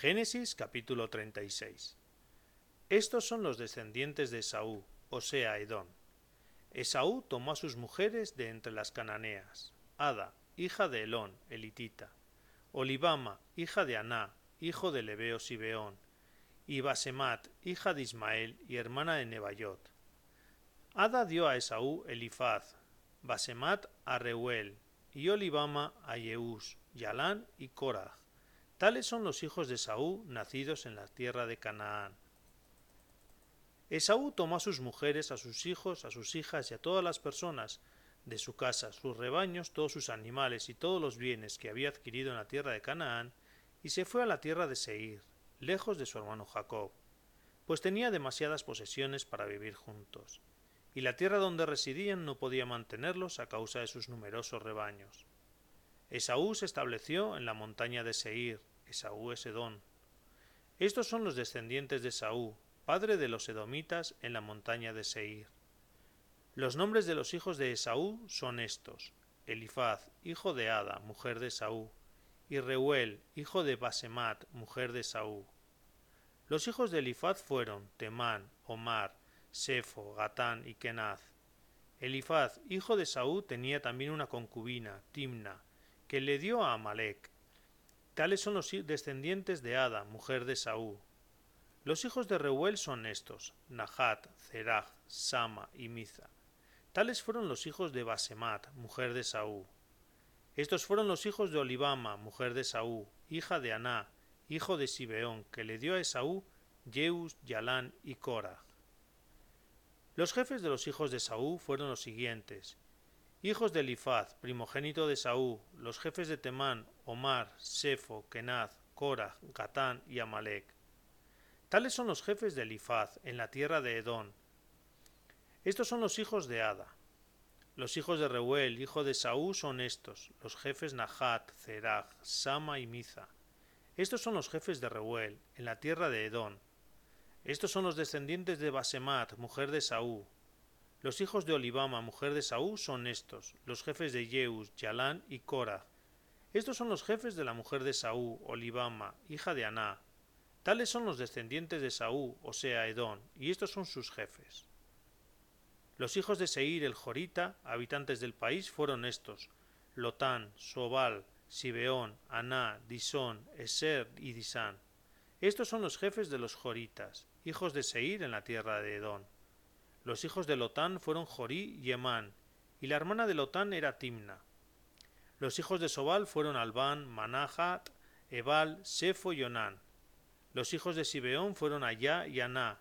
Génesis capítulo 36. Estos son los descendientes de Esaú, o sea, Edón. Esaú tomó a sus mujeres de entre las cananeas, Ada, hija de Elón, elitita, Olivama, hija de Aná, hijo de Lebeo Sibeón, y Basemat, hija de Ismael y hermana de Nebayot. Ada dio a Esaú Elifaz, Basemat a Reuel, y Olivama a Yeús, Yalán y Korah. Tales son los hijos de Esaú nacidos en la tierra de Canaán. Esaú tomó a sus mujeres, a sus hijos, a sus hijas y a todas las personas de su casa, sus rebaños, todos sus animales y todos los bienes que había adquirido en la tierra de Canaán, y se fue a la tierra de Seir, lejos de su hermano Jacob, pues tenía demasiadas posesiones para vivir juntos, y la tierra donde residían no podía mantenerlos a causa de sus numerosos rebaños. Esaú se estableció en la montaña de Seir, Esaú es Edón. Estos son los descendientes de Esaú, padre de los edomitas en la montaña de Seir. Los nombres de los hijos de Esaú son estos: Elifaz, hijo de Ada, mujer de Esaú, y Reuel, hijo de Basemat, mujer de Esaú. Los hijos de Elifaz fueron Temán, Omar, Sefo, Gatán y Kenaz. Elifaz, hijo de Esaú, tenía también una concubina, Timna, que le dio a Amalek. Tales son los descendientes de Ada, mujer de Esaú. Los hijos de Reuel son estos: Nahat, Zerach, Sama y Miza. Tales fueron los hijos de Basemat, mujer de Saúl. Estos fueron los hijos de Olivama, mujer de Saúl, hija de Aná, hijo de Sibeón, que le dio a Esaú Jeus, Yalán y Korah. Los jefes de los hijos de Saúl fueron los siguientes: hijos de Elifaz, primogénito de Saúl, los jefes de Temán, Omar, Sefo, Kenaz, Korah, Gatán y Amalek. Tales son los jefes de Elifaz en la tierra de Edón, estos son los hijos de Ada. Los hijos de Reuel, hijo de Saúl, son estos, los jefes Nahat, Zerach, Sama y Miza. Estos son los jefes de Reuel, en la tierra de Edón. Estos son los descendientes de Basemat, mujer de Saúl. Los hijos de Olivama, mujer de Saúl, son estos, los jefes de Yeus, Yalán y Korah. Estos son los jefes de la mujer de Saúl, Olivama, hija de Aná. Tales son los descendientes de Saúl, o sea, Edón, y estos son sus jefes. Los hijos de Seir el Jorita, habitantes del país, fueron estos: Lotán, Sobal, Sibeón, Aná, Disón, Eser y Disán. Estos son los jefes de los Joritas, hijos de Seir en la tierra de Edón. Los hijos de Lotán fueron Jorí y Emán, y la hermana de Lotán era Timna. Los hijos de Sobal fueron Albán, Manahat, Ebal, Sefo y Onán. Los hijos de Sibeón fueron Ayá y Aná.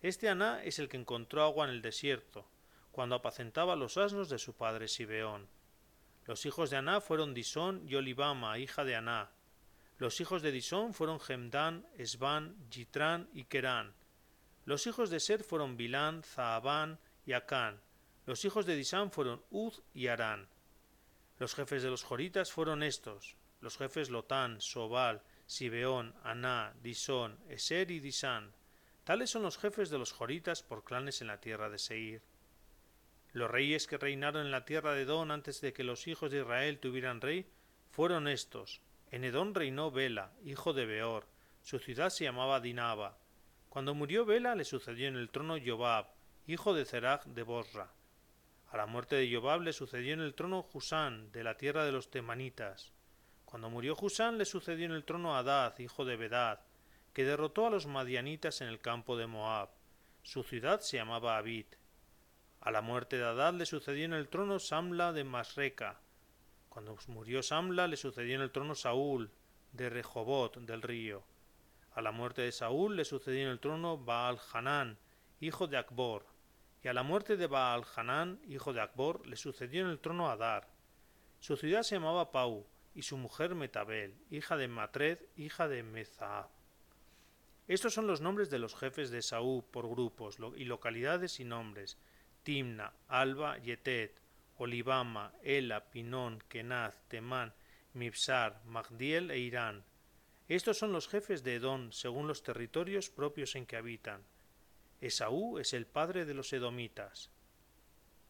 Este Aná es el que encontró agua en el desierto, cuando apacentaba los asnos de su padre Sibeón. Los hijos de Aná fueron Disón y Olivama, hija de Aná. Los hijos de Disón fueron Gemdán, Esbán, Yitrán y Kerán. Los hijos de Ser fueron Bilán, Zahabán y Acán. Los hijos de Disán fueron Uz y Arán. Los jefes de los joritas fueron estos, los jefes Lotán, Sobal, Sibeón, Aná, Disón, Eser y Disán. Tales son los jefes de los joritas por clanes en la tierra de Seir. Los reyes que reinaron en la tierra de Edón antes de que los hijos de Israel tuvieran rey fueron estos. En Edón reinó Bela, hijo de Beor. Su ciudad se llamaba Dinaba. Cuando murió Bela le sucedió en el trono Jobab, hijo de Zerach de Bosra. A la muerte de Jobab le sucedió en el trono Husán, de la tierra de los temanitas. Cuando murió Husán le sucedió en el trono Adad, hijo de Bedad, que derrotó a los madianitas en el campo de Moab. Su ciudad se llamaba Abid. A la muerte de Adad le sucedió en el trono Samla de Masreca. Cuando murió Samla le sucedió en el trono Saúl de Rehobot del río. A la muerte de Saúl le sucedió en el trono Baal Hanán, hijo de Akbor. A la muerte de Baal Hanán, hijo de Akbor, le sucedió en el trono Adar. Su ciudad se llamaba Pau, y su mujer Metabel, hija de Matred, hija de Mezahab. Estos son los nombres de los jefes de Saúl por grupos y localidades y nombres, Timna, Alba, Yetet, Olivama, Ela, Pinón, Kenaz, Temán, Mipsar, Magdiel e Irán. Estos son los jefes de Edón según los territorios propios en que habitan. Esaú es el padre de los edomitas.